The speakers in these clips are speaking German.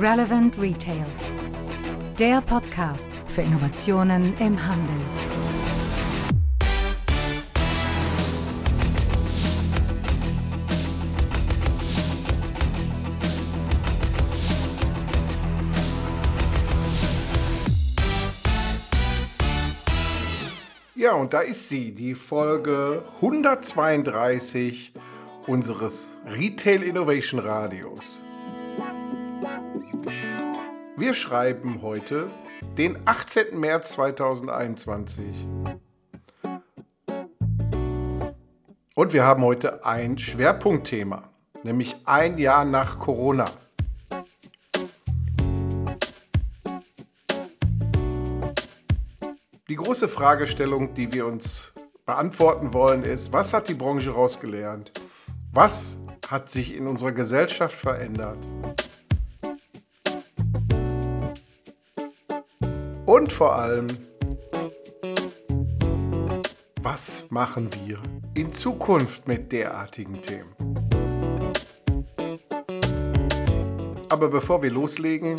Relevant Retail. Der Podcast für Innovationen im Handel. Ja, und da ist sie, die Folge 132 unseres Retail Innovation Radios. Wir schreiben heute den 18. März 2021. Und wir haben heute ein Schwerpunktthema, nämlich ein Jahr nach Corona. Die große Fragestellung, die wir uns beantworten wollen, ist, was hat die Branche rausgelernt? Was hat sich in unserer Gesellschaft verändert? Und vor allem, was machen wir in Zukunft mit derartigen Themen? Aber bevor wir loslegen,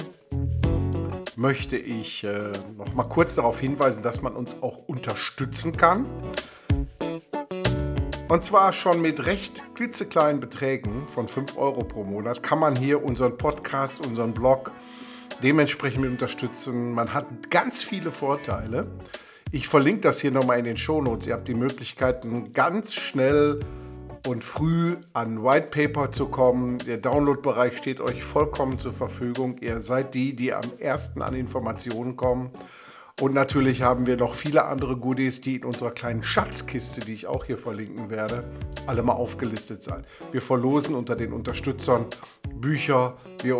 möchte ich äh, noch mal kurz darauf hinweisen, dass man uns auch unterstützen kann. Und zwar schon mit recht klitzekleinen Beträgen von 5 Euro pro Monat kann man hier unseren Podcast, unseren Blog dementsprechend mit unterstützen. Man hat ganz viele Vorteile. Ich verlinke das hier nochmal in den Shownotes. Ihr habt die Möglichkeiten, ganz schnell und früh an White Paper zu kommen. Der Download-Bereich steht euch vollkommen zur Verfügung. Ihr seid die, die am ersten an Informationen kommen. Und natürlich haben wir noch viele andere Goodies, die in unserer kleinen Schatzkiste, die ich auch hier verlinken werde, alle mal aufgelistet sind. Wir verlosen unter den Unterstützern Bücher, wir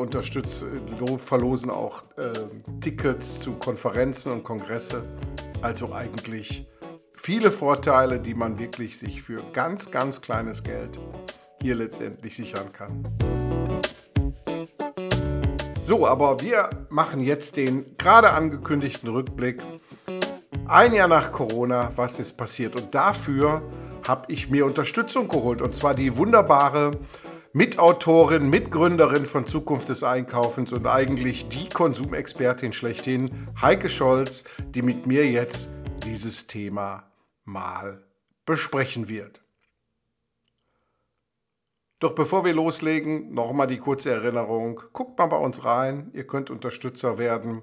verlosen auch äh, Tickets zu Konferenzen und Kongresse. Also eigentlich viele Vorteile, die man wirklich sich für ganz, ganz kleines Geld hier letztendlich sichern kann. So, aber wir machen jetzt den gerade angekündigten Rückblick. Ein Jahr nach Corona, was ist passiert? Und dafür habe ich mir Unterstützung geholt. Und zwar die wunderbare Mitautorin, Mitgründerin von Zukunft des Einkaufens und eigentlich die Konsumexpertin schlechthin, Heike Scholz, die mit mir jetzt dieses Thema mal besprechen wird. Doch bevor wir loslegen, nochmal die kurze Erinnerung. Guckt mal bei uns rein, ihr könnt Unterstützer werden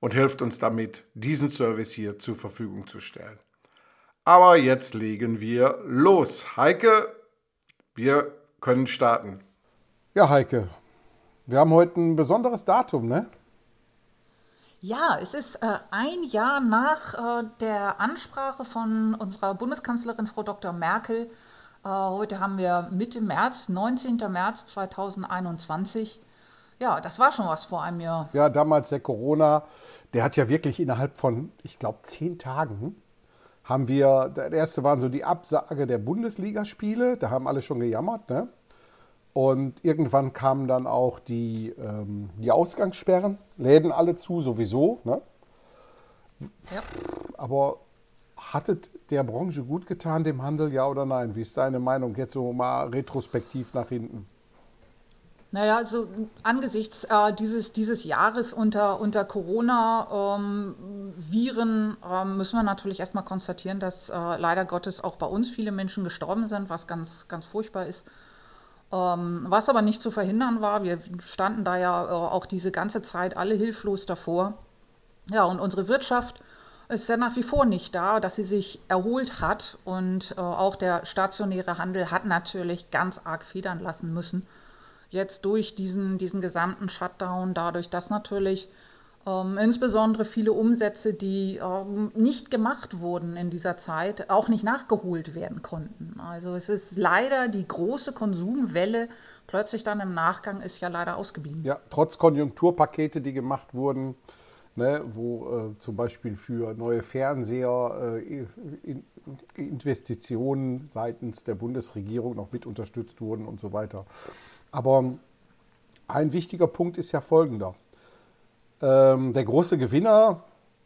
und helft uns damit, diesen Service hier zur Verfügung zu stellen. Aber jetzt legen wir los. Heike, wir können starten. Ja, Heike, wir haben heute ein besonderes Datum, ne? Ja, es ist äh, ein Jahr nach äh, der Ansprache von unserer Bundeskanzlerin Frau Dr. Merkel äh, heute haben wir Mitte März, 19. März 2021. Ja, das war schon was vor einem Jahr. Ja, damals der Corona, der hat ja wirklich innerhalb von, ich glaube, zehn Tagen haben wir, der erste waren so die Absage der Bundesligaspiele, da haben alle schon gejammert, ne? Und irgendwann kamen dann auch die, ähm, die Ausgangssperren, Läden alle zu, sowieso, ne? Ja. Aber Hattet der Branche gut getan, dem Handel, ja oder nein? Wie ist deine Meinung jetzt so mal retrospektiv nach hinten? Naja, also angesichts äh, dieses, dieses Jahres unter, unter Corona-Viren ähm, ähm, müssen wir natürlich erstmal konstatieren, dass äh, leider Gottes auch bei uns viele Menschen gestorben sind, was ganz, ganz furchtbar ist. Ähm, was aber nicht zu verhindern war, wir standen da ja äh, auch diese ganze Zeit alle hilflos davor. Ja, und unsere Wirtschaft ist ja nach wie vor nicht da, dass sie sich erholt hat. Und äh, auch der stationäre Handel hat natürlich ganz arg federn lassen müssen. Jetzt durch diesen, diesen gesamten Shutdown, dadurch, dass natürlich ähm, insbesondere viele Umsätze, die ähm, nicht gemacht wurden in dieser Zeit, auch nicht nachgeholt werden konnten. Also es ist leider die große Konsumwelle plötzlich dann im Nachgang ist ja leider ausgeblieben. Ja, trotz Konjunkturpakete, die gemacht wurden, ne, wo äh, zum Beispiel für neue Fernseher äh, in, Investitionen seitens der Bundesregierung noch mit unterstützt wurden und so weiter. Aber ein wichtiger Punkt ist ja folgender. Ähm, der große Gewinner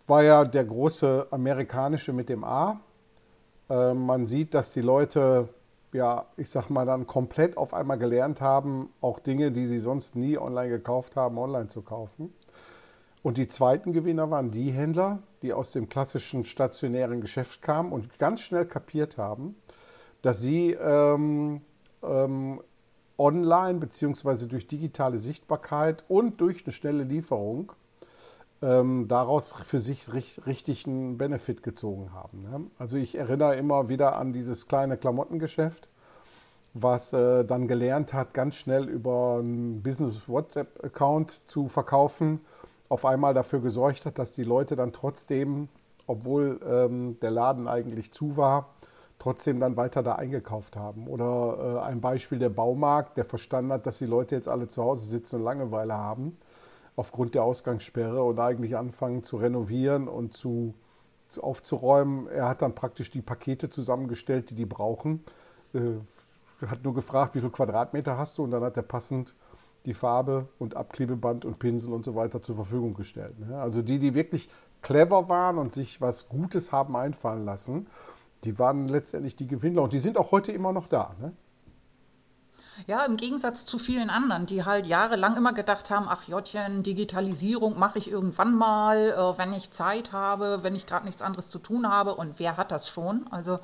war ja der große amerikanische mit dem A. Ähm, man sieht, dass die Leute ja, ich sag mal, dann komplett auf einmal gelernt haben, auch Dinge, die sie sonst nie online gekauft haben, online zu kaufen. Und die zweiten Gewinner waren die Händler, die aus dem klassischen stationären Geschäft kamen und ganz schnell kapiert haben, dass sie ähm, ähm, online bzw. durch digitale Sichtbarkeit und durch eine schnelle Lieferung ähm, daraus für sich richtig einen Benefit gezogen haben. Ne? Also ich erinnere immer wieder an dieses kleine Klamottengeschäft, was äh, dann gelernt hat, ganz schnell über einen Business-WhatsApp-Account zu verkaufen, auf einmal dafür gesorgt hat, dass die Leute dann trotzdem, obwohl ähm, der Laden eigentlich zu war, trotzdem dann weiter da eingekauft haben. Oder äh, ein Beispiel der Baumarkt, der verstanden hat, dass die Leute jetzt alle zu Hause sitzen und Langeweile haben aufgrund der Ausgangssperre und eigentlich anfangen zu renovieren und zu, zu aufzuräumen. Er hat dann praktisch die Pakete zusammengestellt, die die brauchen. Äh, hat nur gefragt, wie viel Quadratmeter hast du und dann hat er passend die Farbe und Abklebeband und Pinsel und so weiter zur Verfügung gestellt. Ne? Also die, die wirklich clever waren und sich was Gutes haben einfallen lassen, die waren letztendlich die Gewinner und die sind auch heute immer noch da. Ne? Ja, im Gegensatz zu vielen anderen, die halt jahrelang immer gedacht haben, ach Jottchen, Digitalisierung mache ich irgendwann mal, äh, wenn ich Zeit habe, wenn ich gerade nichts anderes zu tun habe. Und wer hat das schon? Also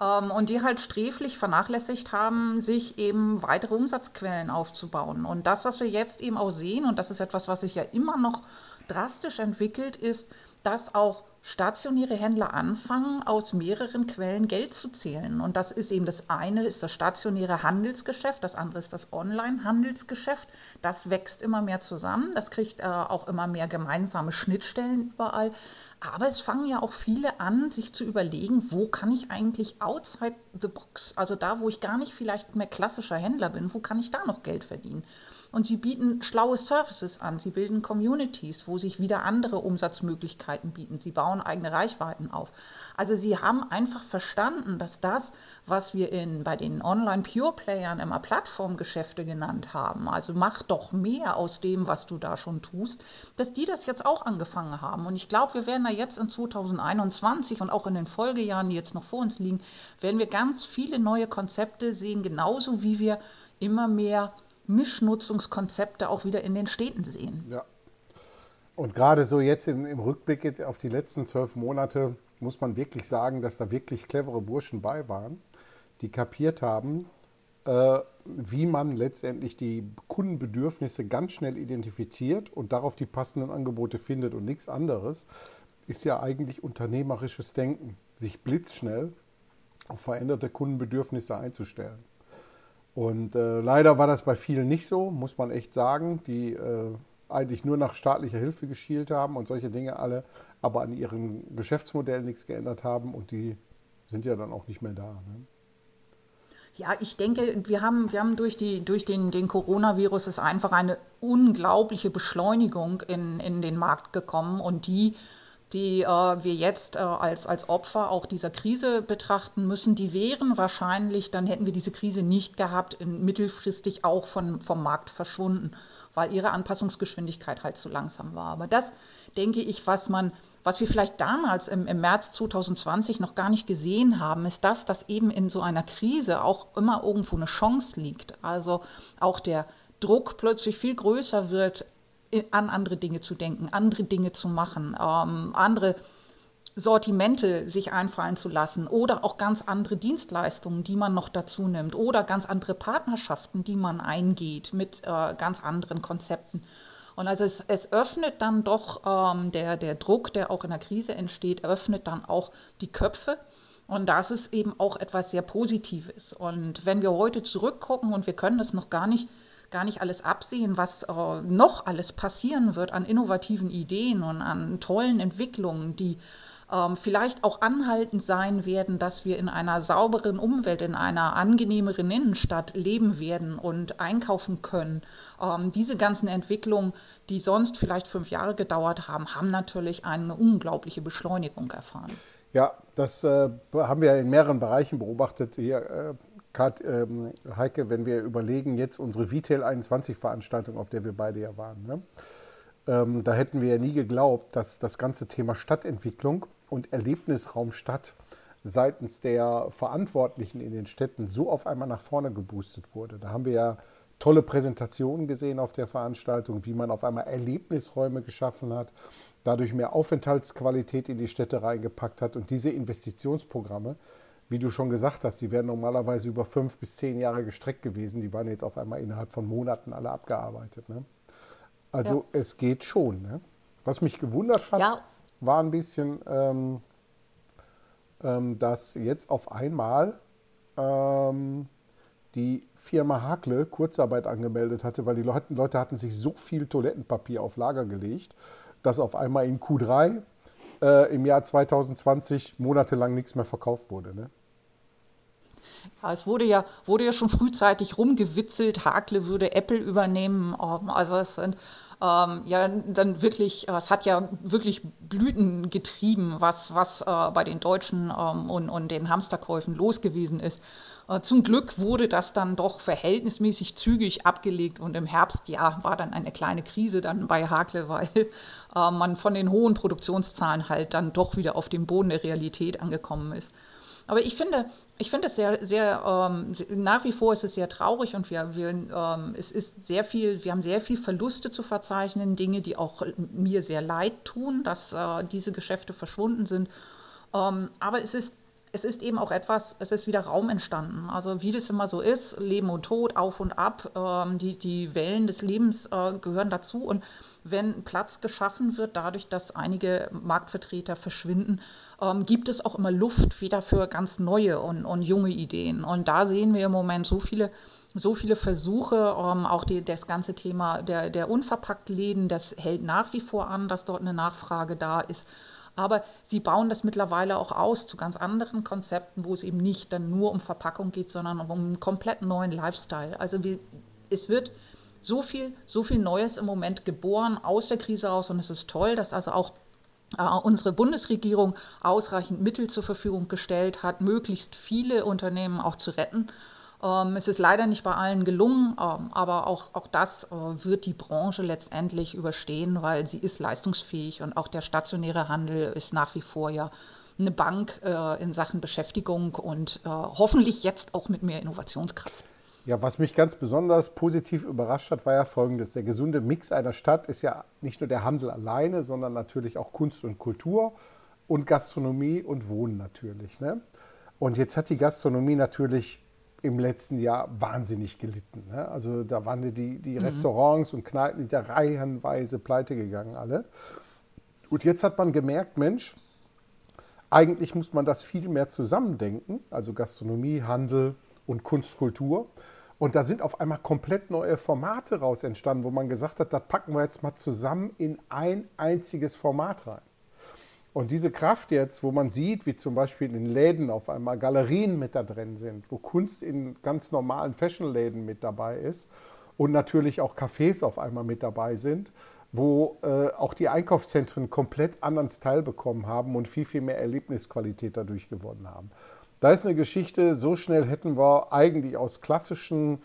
ähm, und die halt sträflich vernachlässigt haben, sich eben weitere Umsatzquellen aufzubauen. Und das, was wir jetzt eben auch sehen, und das ist etwas, was sich ja immer noch drastisch entwickelt, ist, dass auch stationäre Händler anfangen, aus mehreren Quellen Geld zu zählen. Und das ist eben das eine, ist das stationäre Handelsgeschäft, das andere ist das Online-Handelsgeschäft. Das wächst immer mehr zusammen, das kriegt äh, auch immer mehr gemeinsame Schnittstellen überall. Aber es fangen ja auch viele an, sich zu überlegen, wo kann ich eigentlich outside the box, also da, wo ich gar nicht vielleicht mehr klassischer Händler bin, wo kann ich da noch Geld verdienen? Und sie bieten schlaue Services an, sie bilden Communities, wo sich wieder andere Umsatzmöglichkeiten bieten, sie bauen eigene Reichweiten auf. Also sie haben einfach verstanden, dass das, was wir in, bei den Online-Pure-Playern immer Plattformgeschäfte genannt haben, also mach doch mehr aus dem, was du da schon tust, dass die das jetzt auch angefangen haben. Und ich glaube, wir werden da jetzt in 2021 und auch in den Folgejahren, die jetzt noch vor uns liegen, werden wir ganz viele neue Konzepte sehen, genauso wie wir immer mehr Mischnutzungskonzepte auch wieder in den Städten sehen. Ja. Und gerade so jetzt im, im Rückblick auf die letzten zwölf Monate muss man wirklich sagen, dass da wirklich clevere Burschen bei waren, die kapiert haben, äh, wie man letztendlich die Kundenbedürfnisse ganz schnell identifiziert und darauf die passenden Angebote findet und nichts anderes, ist ja eigentlich unternehmerisches Denken, sich blitzschnell auf veränderte Kundenbedürfnisse einzustellen. Und äh, leider war das bei vielen nicht so, muss man echt sagen, die äh, eigentlich nur nach staatlicher Hilfe geschielt haben und solche Dinge alle, aber an ihrem Geschäftsmodell nichts geändert haben und die sind ja dann auch nicht mehr da. Ne? Ja, ich denke, wir haben, wir haben durch, die, durch den, den Coronavirus ist einfach eine unglaubliche Beschleunigung in, in den Markt gekommen und die die äh, wir jetzt äh, als, als Opfer auch dieser Krise betrachten müssen, die wären wahrscheinlich, dann hätten wir diese Krise nicht gehabt, mittelfristig auch von, vom Markt verschwunden, weil ihre Anpassungsgeschwindigkeit halt zu langsam war. Aber das, denke ich, was man, was wir vielleicht damals im, im März 2020 noch gar nicht gesehen haben, ist das, dass eben in so einer Krise auch immer irgendwo eine Chance liegt. Also auch der Druck plötzlich viel größer wird, an andere Dinge zu denken, andere Dinge zu machen, ähm, andere Sortimente sich einfallen zu lassen oder auch ganz andere Dienstleistungen, die man noch dazu nimmt oder ganz andere Partnerschaften, die man eingeht mit äh, ganz anderen Konzepten. Und also es, es öffnet dann doch ähm, der, der Druck, der auch in der Krise entsteht, öffnet dann auch die Köpfe. Und das ist eben auch etwas sehr Positives. Und wenn wir heute zurückgucken und wir können es noch gar nicht gar nicht alles absehen, was äh, noch alles passieren wird an innovativen Ideen und an tollen Entwicklungen, die ähm, vielleicht auch anhaltend sein werden, dass wir in einer sauberen Umwelt, in einer angenehmeren Innenstadt leben werden und einkaufen können. Ähm, diese ganzen Entwicklungen, die sonst vielleicht fünf Jahre gedauert haben, haben natürlich eine unglaubliche Beschleunigung erfahren. Ja, das äh, haben wir in mehreren Bereichen beobachtet. Hier äh, Kat, ähm, Heike, wenn wir überlegen, jetzt unsere Vitel 21 Veranstaltung, auf der wir beide ja waren, ne? ähm, da hätten wir ja nie geglaubt, dass das ganze Thema Stadtentwicklung und Erlebnisraum Stadt seitens der Verantwortlichen in den Städten so auf einmal nach vorne geboostet wurde. Da haben wir ja tolle Präsentationen gesehen auf der Veranstaltung, wie man auf einmal Erlebnisräume geschaffen hat, dadurch mehr Aufenthaltsqualität in die Städte reingepackt hat. Und diese Investitionsprogramme, wie du schon gesagt hast, die wären normalerweise über fünf bis zehn Jahre gestreckt gewesen. Die waren jetzt auf einmal innerhalb von Monaten alle abgearbeitet. Ne? Also ja. es geht schon. Ne? Was mich gewundert hat, ja. war ein bisschen, ähm, ähm, dass jetzt auf einmal ähm, die Firma Hakle Kurzarbeit angemeldet hatte, weil die Leute hatten sich so viel Toilettenpapier auf Lager gelegt, dass auf einmal in Q3 äh, im Jahr 2020 monatelang nichts mehr verkauft wurde. Ne? Ja, es wurde ja, wurde ja schon frühzeitig rumgewitzelt, Hakle würde Apple übernehmen. Ähm, also es sind ähm, ja dann wirklich, äh, es hat ja wirklich Blüten getrieben, was, was äh, bei den Deutschen ähm, und, und den Hamsterkäufen los gewesen ist. Äh, zum Glück wurde das dann doch verhältnismäßig zügig abgelegt und im Herbst, ja, war dann eine kleine Krise dann bei Hakle, weil äh, man von den hohen Produktionszahlen halt dann doch wieder auf dem Boden der Realität angekommen ist. Aber ich finde, ich finde es sehr, sehr, ähm, nach wie vor ist es sehr traurig und wir, wir, ähm, es ist sehr viel, wir haben sehr viel Verluste zu verzeichnen, Dinge, die auch mir sehr leid tun, dass äh, diese Geschäfte verschwunden sind. Ähm, aber es ist es ist eben auch etwas, es ist wieder Raum entstanden. Also wie das immer so ist, Leben und Tod, auf und ab, ähm, die, die Wellen des Lebens äh, gehören dazu. Und wenn Platz geschaffen wird, dadurch, dass einige Marktvertreter verschwinden, ähm, gibt es auch immer Luft wieder für ganz neue und, und junge Ideen. Und da sehen wir im Moment so viele so viele Versuche, ähm, auch die, das ganze Thema der, der Unverpacktläden, das hält nach wie vor an, dass dort eine Nachfrage da ist. Aber sie bauen das mittlerweile auch aus zu ganz anderen Konzepten, wo es eben nicht dann nur um Verpackung geht, sondern um einen komplett neuen Lifestyle. Also wie, es wird so viel, so viel Neues im Moment geboren aus der Krise raus und es ist toll, dass also auch äh, unsere Bundesregierung ausreichend Mittel zur Verfügung gestellt hat, möglichst viele Unternehmen auch zu retten. Ähm, es ist leider nicht bei allen gelungen, ähm, aber auch, auch das äh, wird die Branche letztendlich überstehen, weil sie ist leistungsfähig und auch der stationäre Handel ist nach wie vor ja eine Bank äh, in Sachen Beschäftigung und äh, hoffentlich jetzt auch mit mehr Innovationskraft. Ja, was mich ganz besonders positiv überrascht hat, war ja folgendes. Der gesunde Mix einer Stadt ist ja nicht nur der Handel alleine, sondern natürlich auch Kunst und Kultur und Gastronomie und Wohnen natürlich. Ne? Und jetzt hat die Gastronomie natürlich im letzten Jahr wahnsinnig gelitten. Ne? Also da waren die, die mhm. Restaurants und Kneipen die reihenweise pleite gegangen alle. Und jetzt hat man gemerkt, Mensch, eigentlich muss man das viel mehr zusammendenken, also Gastronomie, Handel und Kunstkultur. Und da sind auf einmal komplett neue Formate raus entstanden, wo man gesagt hat, das packen wir jetzt mal zusammen in ein einziges Format rein. Und diese Kraft jetzt, wo man sieht, wie zum Beispiel in den Läden auf einmal Galerien mit da drin sind, wo Kunst in ganz normalen Fashionläden mit dabei ist und natürlich auch Cafés auf einmal mit dabei sind, wo äh, auch die Einkaufszentren komplett anderen Style bekommen haben und viel, viel mehr Erlebnisqualität dadurch gewonnen haben. Da ist eine Geschichte, so schnell hätten wir eigentlich aus klassischen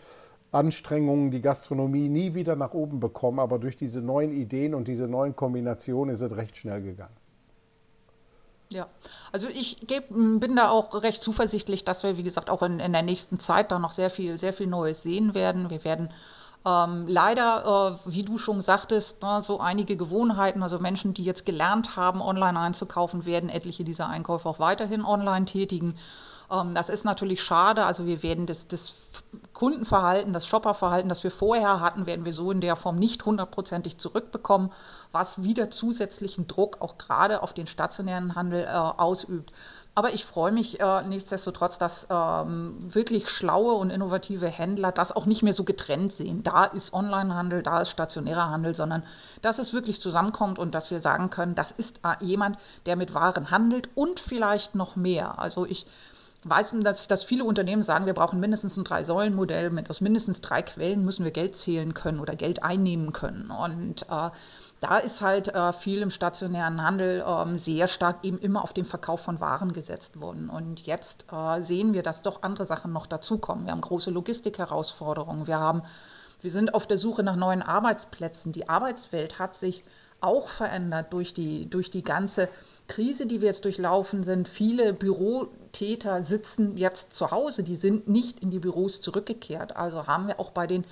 Anstrengungen die Gastronomie nie wieder nach oben bekommen, aber durch diese neuen Ideen und diese neuen Kombinationen ist es recht schnell gegangen. Ja, also ich geb, bin da auch recht zuversichtlich, dass wir, wie gesagt, auch in, in der nächsten Zeit da noch sehr viel, sehr viel Neues sehen werden. Wir werden ähm, leider, äh, wie du schon sagtest, ne, so einige Gewohnheiten, also Menschen, die jetzt gelernt haben, online einzukaufen, werden etliche dieser Einkäufe auch weiterhin online tätigen. Ähm, das ist natürlich schade. Also wir werden das, das Kundenverhalten, das Shopperverhalten, das wir vorher hatten, werden wir so in der Form nicht hundertprozentig zurückbekommen, was wieder zusätzlichen Druck auch gerade auf den stationären Handel äh, ausübt. Aber ich freue mich äh, nichtsdestotrotz, dass ähm, wirklich schlaue und innovative Händler das auch nicht mehr so getrennt sehen. Da ist Onlinehandel, da ist stationärer Handel, sondern dass es wirklich zusammenkommt und dass wir sagen können, das ist äh, jemand, der mit Waren handelt und vielleicht noch mehr. Also ich weiß, dass, dass viele Unternehmen sagen, wir brauchen mindestens ein Drei-Säulen-Modell. Aus mindestens drei Quellen müssen wir Geld zählen können oder Geld einnehmen können. Und äh, da ist halt äh, viel im stationären Handel äh, sehr stark eben immer auf den Verkauf von Waren gesetzt worden. Und jetzt äh, sehen wir, dass doch andere Sachen noch dazukommen. Wir haben große Logistikherausforderungen. Wir haben Wir sind auf der Suche nach neuen Arbeitsplätzen. Die Arbeitswelt hat sich auch verändert durch die, durch die ganze Krise, die wir jetzt durchlaufen sind. Viele Bürotäter sitzen jetzt zu Hause, die sind nicht in die Büros zurückgekehrt. Also haben wir auch bei den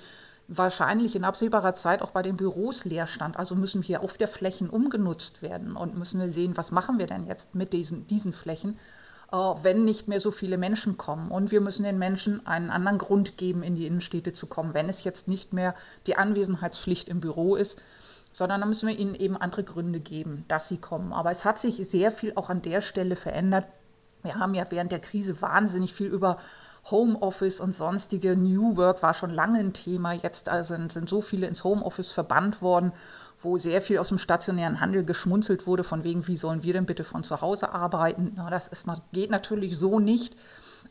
wahrscheinlich in absehbarer Zeit auch bei den Büros Leerstand. Also müssen hier auf der Flächen umgenutzt werden und müssen wir sehen, was machen wir denn jetzt mit diesen, diesen Flächen, äh, wenn nicht mehr so viele Menschen kommen. Und wir müssen den Menschen einen anderen Grund geben, in die Innenstädte zu kommen, wenn es jetzt nicht mehr die Anwesenheitspflicht im Büro ist sondern da müssen wir ihnen eben andere Gründe geben, dass sie kommen. Aber es hat sich sehr viel auch an der Stelle verändert. Wir haben ja während der Krise wahnsinnig viel über Homeoffice und sonstige New Work war schon lange ein Thema. Jetzt also sind so viele ins Homeoffice verbannt worden, wo sehr viel aus dem stationären Handel geschmunzelt wurde, von wegen, wie sollen wir denn bitte von zu Hause arbeiten? Na, das ist, geht natürlich so nicht.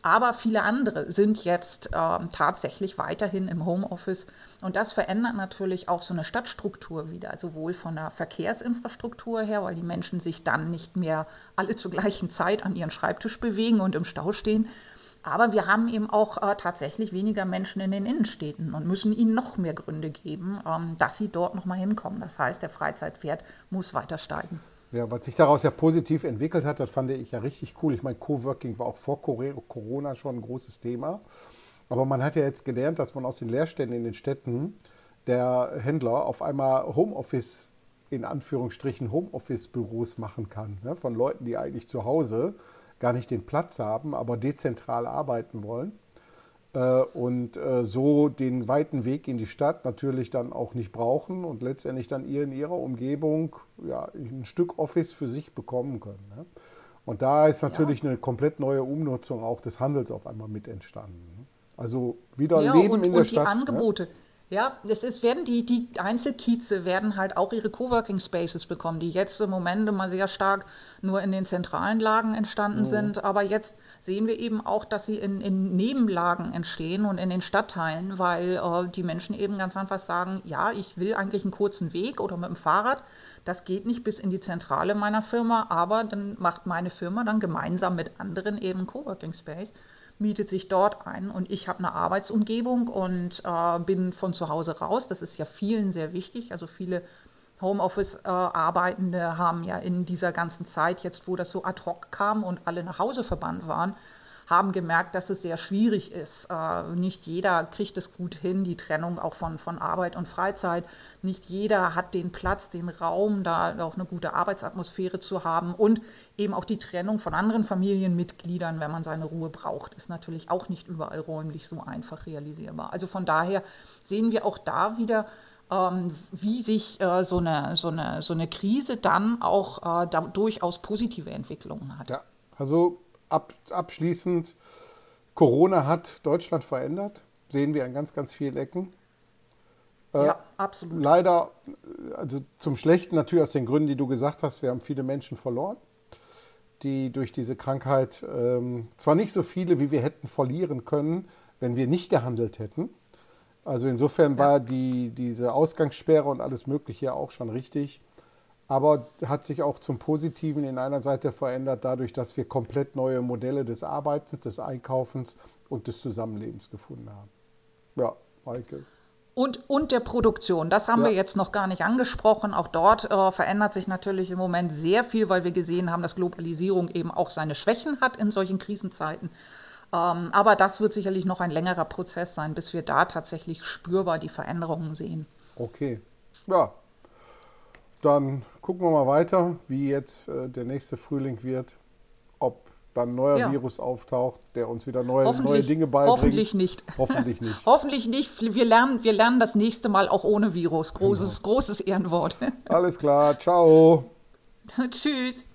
Aber viele andere sind jetzt äh, tatsächlich weiterhin im Homeoffice. Und das verändert natürlich auch so eine Stadtstruktur wieder, sowohl von der Verkehrsinfrastruktur her, weil die Menschen sich dann nicht mehr alle zur gleichen Zeit an ihren Schreibtisch bewegen und im Stau stehen, aber wir haben eben auch äh, tatsächlich weniger Menschen in den Innenstädten und müssen ihnen noch mehr Gründe geben, ähm, dass sie dort nochmal hinkommen. Das heißt, der Freizeitwert muss weiter steigen. Ja, was sich daraus ja positiv entwickelt hat, das fand ich ja richtig cool. Ich meine, Coworking war auch vor Corona schon ein großes Thema. Aber man hat ja jetzt gelernt, dass man aus den Leerständen in den Städten der Händler auf einmal Homeoffice, in Anführungsstrichen Homeoffice-Büros machen kann. Ne? Von Leuten, die eigentlich zu Hause gar nicht den Platz haben, aber dezentral arbeiten wollen und äh, so den weiten Weg in die Stadt natürlich dann auch nicht brauchen und letztendlich dann ihr in ihrer Umgebung ja, ein Stück Office für sich bekommen können. Ne? Und da ist natürlich ja. eine komplett neue Umnutzung auch des Handels auf einmal mit entstanden. Ne? Also wieder ja, Leben und, in der und Stadt. Die ne? Angebote. Ne? Ja, es ist, werden die, die Einzelkieze werden halt auch ihre Coworking Spaces bekommen, die jetzt im Moment immer sehr stark nur in den zentralen Lagen entstanden mhm. sind. Aber jetzt sehen wir eben auch, dass sie in, in Nebenlagen entstehen und in den Stadtteilen, weil äh, die Menschen eben ganz einfach sagen, ja, ich will eigentlich einen kurzen Weg oder mit dem Fahrrad. Das geht nicht bis in die Zentrale meiner Firma, aber dann macht meine Firma dann gemeinsam mit anderen eben Coworking Space mietet sich dort ein und ich habe eine Arbeitsumgebung und äh, bin von zu Hause raus. Das ist ja vielen sehr wichtig. Also viele Homeoffice-Arbeitende haben ja in dieser ganzen Zeit, jetzt wo das so ad hoc kam und alle nach Hause verbannt waren, haben gemerkt, dass es sehr schwierig ist. Äh, nicht jeder kriegt es gut hin, die Trennung auch von, von Arbeit und Freizeit. Nicht jeder hat den Platz, den Raum, da auch eine gute Arbeitsatmosphäre zu haben. Und eben auch die Trennung von anderen Familienmitgliedern, wenn man seine Ruhe braucht, ist natürlich auch nicht überall räumlich so einfach realisierbar. Also von daher sehen wir auch da wieder, ähm, wie sich äh, so, eine, so, eine, so eine Krise dann auch äh, da durchaus positive Entwicklungen hat. Ja, also ab, abschließend, Corona hat Deutschland verändert, sehen wir an ganz, ganz vielen Ecken. Äh, ja, absolut. Leider, also zum Schlechten natürlich aus den Gründen, die du gesagt hast, wir haben viele Menschen verloren, die durch diese Krankheit, ähm, zwar nicht so viele, wie wir hätten verlieren können, wenn wir nicht gehandelt hätten. Also insofern ja. war die, diese Ausgangssperre und alles Mögliche auch schon richtig aber hat sich auch zum Positiven in einer Seite verändert, dadurch, dass wir komplett neue Modelle des Arbeitens, des Einkaufens und des Zusammenlebens gefunden haben. Ja, Michael. Und, und der Produktion. Das haben ja. wir jetzt noch gar nicht angesprochen. Auch dort äh, verändert sich natürlich im Moment sehr viel, weil wir gesehen haben, dass Globalisierung eben auch seine Schwächen hat in solchen Krisenzeiten. Ähm, aber das wird sicherlich noch ein längerer Prozess sein, bis wir da tatsächlich spürbar die Veränderungen sehen. Okay. Ja, dann gucken wir mal weiter, wie jetzt äh, der nächste Frühling wird. Ob dann ein neuer ja. Virus auftaucht, der uns wieder neue, neue Dinge beibringt. Hoffentlich nicht. Hoffentlich nicht. hoffentlich nicht. Wir lernen, wir lernen das nächste Mal auch ohne Virus. Großes, genau. großes Ehrenwort. Alles klar. Ciao. Tschüss.